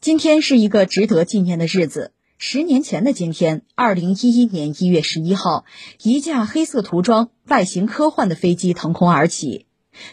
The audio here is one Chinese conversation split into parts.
今天是一个值得纪念的日子。十年前的今天，二零一一年一月十一号，一架黑色涂装、外形科幻的飞机腾空而起，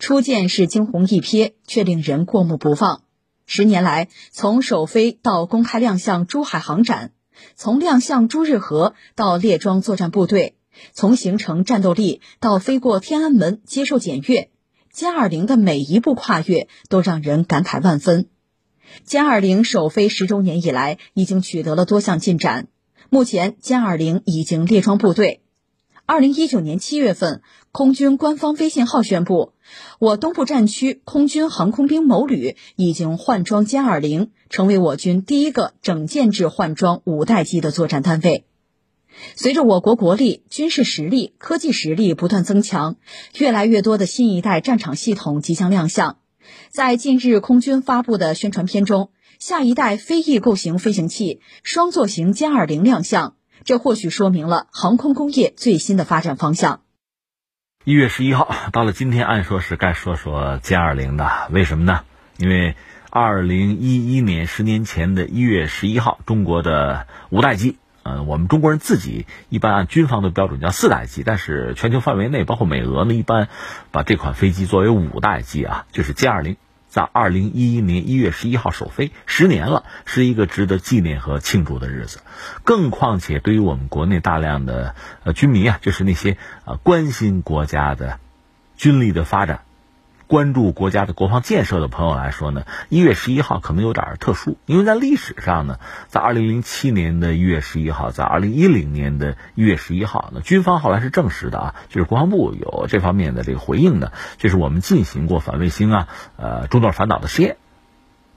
初见是惊鸿一瞥，却令人过目不忘。十年来，从首飞到公开亮相珠海航展，从亮相朱日和到列装作战部队，从形成战斗力到飞过天安门接受检阅，歼二零的每一步跨越都让人感慨万分。歼二零首飞十周年以来，已经取得了多项进展。目前，歼二零已经列装部队。二零一九年七月份，空军官方微信号宣布，我东部战区空军航空兵某旅已经换装歼二零，成为我军第一个整建制换装五代机的作战单位。随着我国国力、军事实力、科技实力不断增强，越来越多的新一代战场系统即将亮相。在近日空军发布的宣传片中，下一代飞翼构型飞行器双座型歼二零亮相，这或许说明了航空工业最新的发展方向。一月十一号到了今天，按说是该说说歼二零的，为什么呢？因为二零一一年十年前的一月十一号，中国的五代机。嗯，我们中国人自己一般按军方的标准叫四代机，但是全球范围内，包括美俄呢，一般把这款飞机作为五代机啊，就是歼二零，在二零一一年一月十一号首飞，十年了，是一个值得纪念和庆祝的日子。更况且，对于我们国内大量的呃军迷啊，就是那些呃关心国家的军力的发展。关注国家的国防建设的朋友来说呢，一月十一号可能有点特殊，因为在历史上呢，在二零零七年的一月十一号，在二零一零年的一月十一号，那军方后来是证实的啊，就是国防部有这方面的这个回应的，就是我们进行过反卫星啊，呃，中段反导的试验，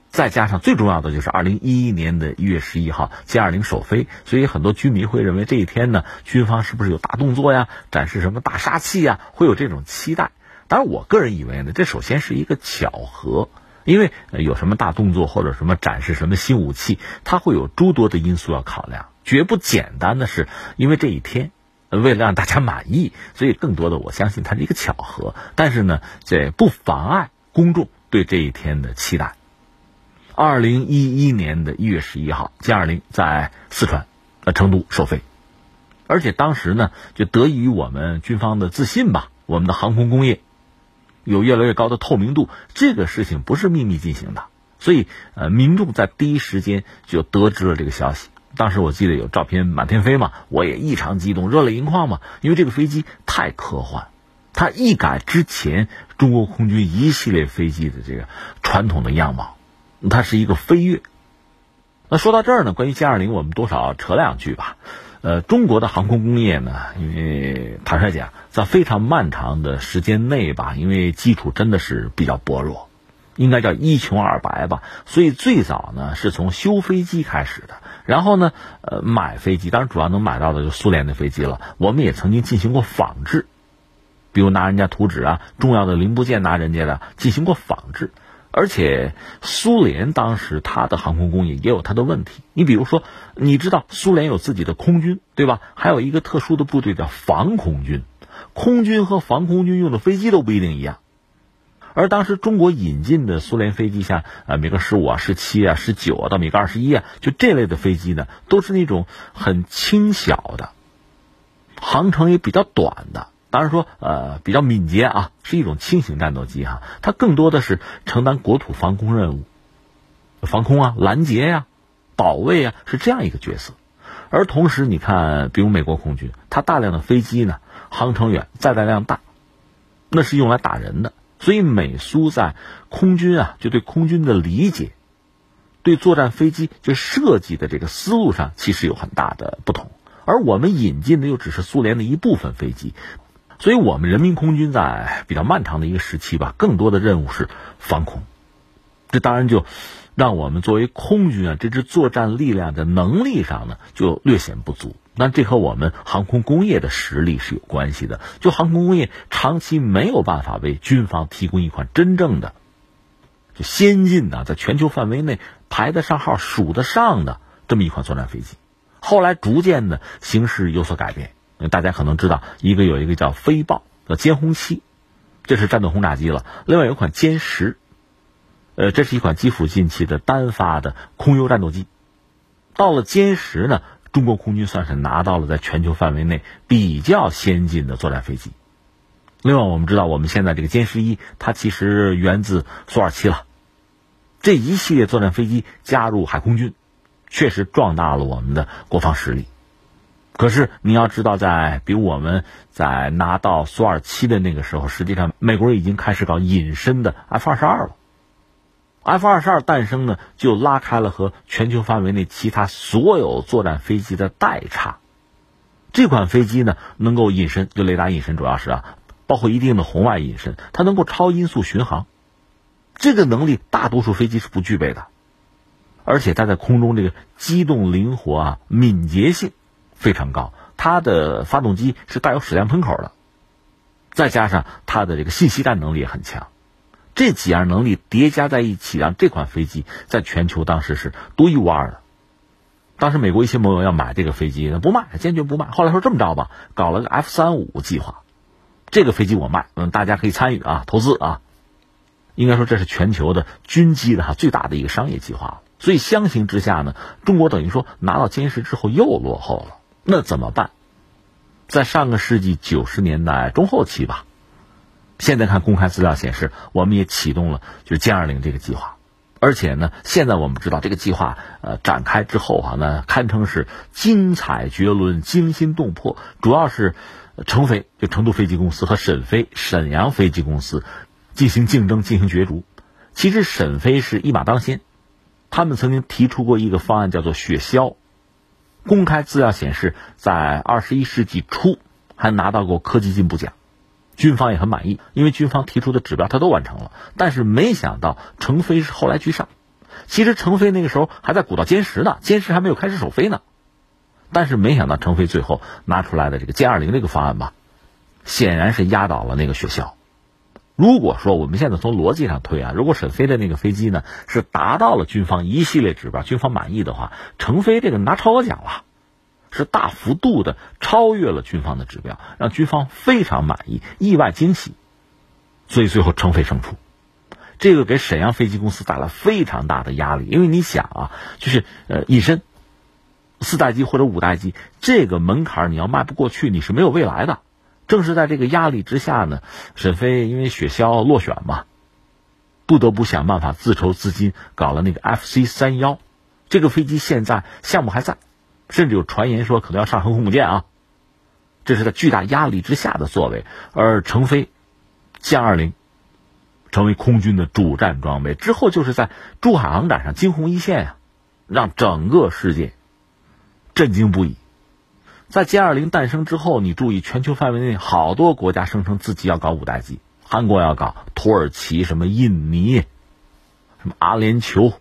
再加上最重要的就是二零一一年的一月十一号歼二零首飞，所以很多军迷会认为这一天呢，军方是不是有大动作呀，展示什么大杀器呀，会有这种期待。当然，我个人以为呢，这首先是一个巧合，因为有什么大动作或者什么展示什么新武器，它会有诸多的因素要考量，绝不简单的是因为这一天，为了让大家满意，所以更多的我相信它是一个巧合。但是呢，这不妨碍公众对这一天的期待。二零一一年的一月十一号歼二零在四川呃成都首飞，而且当时呢，就得益于我们军方的自信吧，我们的航空工业。有越来越高的透明度，这个事情不是秘密进行的，所以呃，民众在第一时间就得知了这个消息。当时我记得有照片满天飞嘛，我也异常激动，热泪盈眶嘛，因为这个飞机太科幻，它一改之前中国空军一系列飞机的这个传统的样貌，它是一个飞跃。那说到这儿呢，关于歼二零，我们多少扯两句吧。呃，中国的航空工业呢，因为坦率讲，在非常漫长的时间内吧，因为基础真的是比较薄弱，应该叫一穷二白吧。所以最早呢，是从修飞机开始的，然后呢，呃，买飞机，当然主要能买到的就苏联的飞机了。我们也曾经进行过仿制，比如拿人家图纸啊，重要的零部件拿人家的进行过仿制。而且，苏联当时它的航空工业也有它的问题。你比如说，你知道苏联有自己的空军，对吧？还有一个特殊的部队叫防空军，空军和防空军用的飞机都不一定一样。而当时中国引进的苏联飞机，像啊米格十五啊、十七啊、十九啊到米格二十一啊，就这类的飞机呢，都是那种很轻小的，航程也比较短的。当然说，呃，比较敏捷啊，是一种轻型战斗机哈，它更多的是承担国土防空任务，防空啊、拦截呀、保卫啊，是这样一个角色。而同时，你看，比如美国空军，它大量的飞机呢，航程远，载弹量大，那是用来打人的。所以，美苏在空军啊，就对空军的理解，对作战飞机就设计的这个思路上，其实有很大的不同。而我们引进的又只是苏联的一部分飞机。所以，我们人民空军在比较漫长的一个时期吧，更多的任务是防空。这当然就让我们作为空军啊，这支作战力量的能力上呢，就略显不足。那这和我们航空工业的实力是有关系的。就航空工业长期没有办法为军方提供一款真正的、就先进的，在全球范围内排得上号、数得上的这么一款作战飞机。后来逐渐的形势有所改变。大家可能知道，一个有一个叫飞豹，叫歼轰七，这是战斗轰炸机了。另外有款歼十，呃，这是一款基辅近期的单发的空优战斗机。到了歼十呢，中国空军算是拿到了在全球范围内比较先进的作战飞机。另外，我们知道我们现在这个歼十一，它其实源自苏 -27 了。这一系列作战飞机加入海空军，确实壮大了我们的国防实力。可是你要知道，在比我们在拿到苏 -27 的那个时候，实际上美国人已经开始搞隐身的 F-22 了。F-22 诞生呢，就拉开了和全球范围内其他所有作战飞机的代差。这款飞机呢，能够隐身，就雷达隐身，主要是啊。包括一定的红外隐身，它能够超音速巡航，这个能力大多数飞机是不具备的，而且它在空中这个机动灵活啊，敏捷性非常高。它的发动机是带有矢量喷口的，再加上它的这个信息战能力也很强，这几样能力叠加在一起，让这款飞机在全球当时是独一无二的。当时美国一些盟友要买这个飞机，不卖，坚决不卖。后来说这么着吧，搞了个 F 三五计划。这个飞机我卖，嗯，大家可以参与啊，投资啊，应该说这是全球的军机的哈最大的一个商业计划。所以相形之下呢，中国等于说拿到歼十之后又落后了。那怎么办？在上个世纪九十年代中后期吧，现在看公开资料显示，我们也启动了就歼二零这个计划，而且呢，现在我们知道这个计划呃展开之后啊，那堪称是精彩绝伦、惊心动魄，主要是。成飞就成都飞机公司和沈飞沈阳飞机公司进行竞争，进行角逐。其实沈飞是一马当先，他们曾经提出过一个方案，叫做“雪橇”。公开资料显示，在二十一世纪初还拿到过科技进步奖，军方也很满意，因为军方提出的指标他都完成了。但是没想到成飞是后来居上。其实成飞那个时候还在鼓捣歼十呢，歼十还没有开始首飞呢。但是没想到，成飞最后拿出来的这个歼二零这个方案吧，显然是压倒了那个学校。如果说我们现在从逻辑上推啊，如果沈飞的那个飞机呢是达到了军方一系列指标，军方满意的话，成飞这个拿超额奖了，是大幅度的超越了军方的指标，让军方非常满意，意外惊喜。所以最后成飞胜出，这个给沈阳飞机公司带来非常大的压力，因为你想啊，就是呃隐身。四代机或者五代机，这个门槛你要迈不过去，你是没有未来的。正是在这个压力之下呢，沈飞因为雪橇落选嘛，不得不想办法自筹资金，搞了那个 FC 三幺。这个飞机现在项目还在，甚至有传言说可能要上航空母舰啊。这是在巨大压力之下的作为，而成飞歼二零成为空军的主战装备之后，就是在珠海航展上惊鸿一现啊，让整个世界。震惊不已，在歼二零诞生之后，你注意，全球范围内好多国家声称自己要搞五代机，韩国要搞，土耳其、什么印尼、什么阿联酋，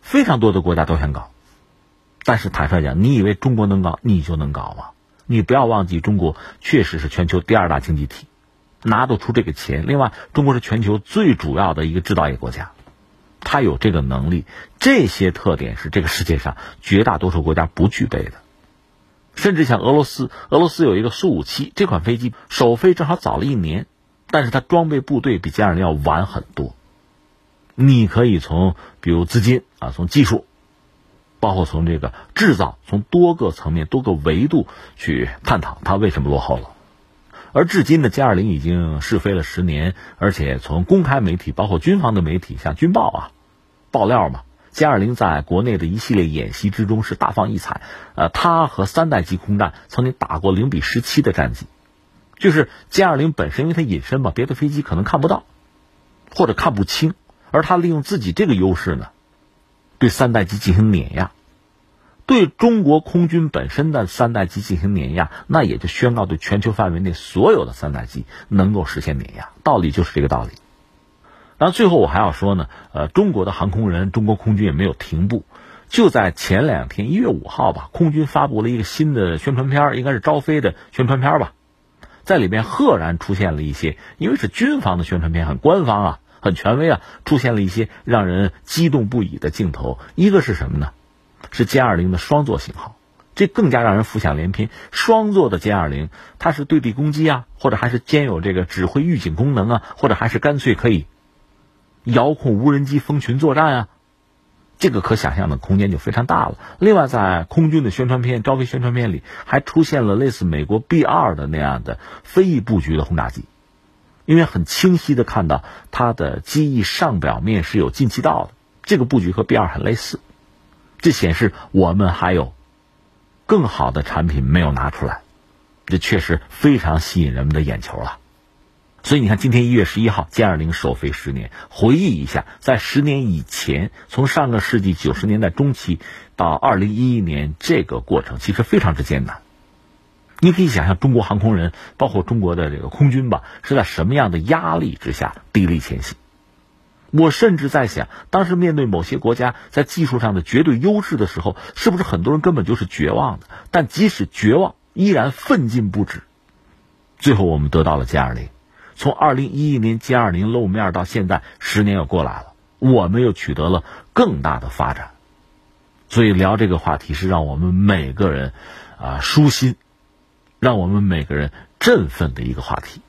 非常多的国家都想搞。但是坦率讲，你以为中国能搞，你就能搞吗？你不要忘记，中国确实是全球第二大经济体，拿得出这个钱。另外，中国是全球最主要的一个制造业国家。他有这个能力，这些特点是这个世界上绝大多数国家不具备的，甚至像俄罗斯，俄罗斯有一个苏五七这款飞机，首飞正好早了一年，但是它装备部队比歼二零要晚很多。你可以从比如资金啊，从技术，包括从这个制造，从多个层面、多个维度去探讨它为什么落后了。而至今的歼二零已经试飞了十年，而且从公开媒体，包括军方的媒体，像军报啊。爆料嘛，歼二零在国内的一系列演习之中是大放异彩。呃，它和三代机空战曾经打过零比十七的战绩，就是歼二零本身，因为它隐身嘛，别的飞机可能看不到，或者看不清，而它利用自己这个优势呢，对三代机进行碾压，对中国空军本身的三代机进行碾压，那也就宣告对全球范围内所有的三代机能够实现碾压。道理就是这个道理。然后最后我还要说呢，呃，中国的航空人，中国空军也没有停步。就在前两天，一月五号吧，空军发布了一个新的宣传片，应该是招飞的宣传片吧，在里面赫然出现了一些，因为是军方的宣传片，很官方啊，很权威啊，出现了一些让人激动不已的镜头。一个是什么呢？是歼二零的双座型号，这更加让人浮想联翩。双座的歼二零，它是对地攻击啊，或者还是兼有这个指挥预警功能啊，或者还是干脆可以。遥控无人机蜂群作战啊，这个可想象的空间就非常大了。另外，在空军的宣传片、招飞宣传片里，还出现了类似美国 B 二的那样的飞翼布局的轰炸机，因为很清晰的看到它的机翼上表面是有进气道的，这个布局和 B 二很类似，这显示我们还有更好的产品没有拿出来，这确实非常吸引人们的眼球了。所以你看，今天一月十一号歼二零首飞十年，回忆一下，在十年以前，从上个世纪九十年代中期到二零一一年这个过程，其实非常之艰难。你可以想象，中国航空人，包括中国的这个空军吧，是在什么样的压力之下砥砺前行？我甚至在想，当时面对某些国家在技术上的绝对优势的时候，是不是很多人根本就是绝望的？但即使绝望，依然奋进不止。最后，我们得到了歼二零。从二零一一年歼二零露面到现在，十年又过来了，我们又取得了更大的发展。所以聊这个话题是让我们每个人啊舒心，让我们每个人振奋的一个话题。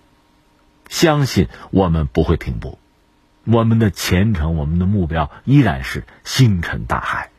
相信我们不会停步，我们的前程，我们的目标依然是星辰大海。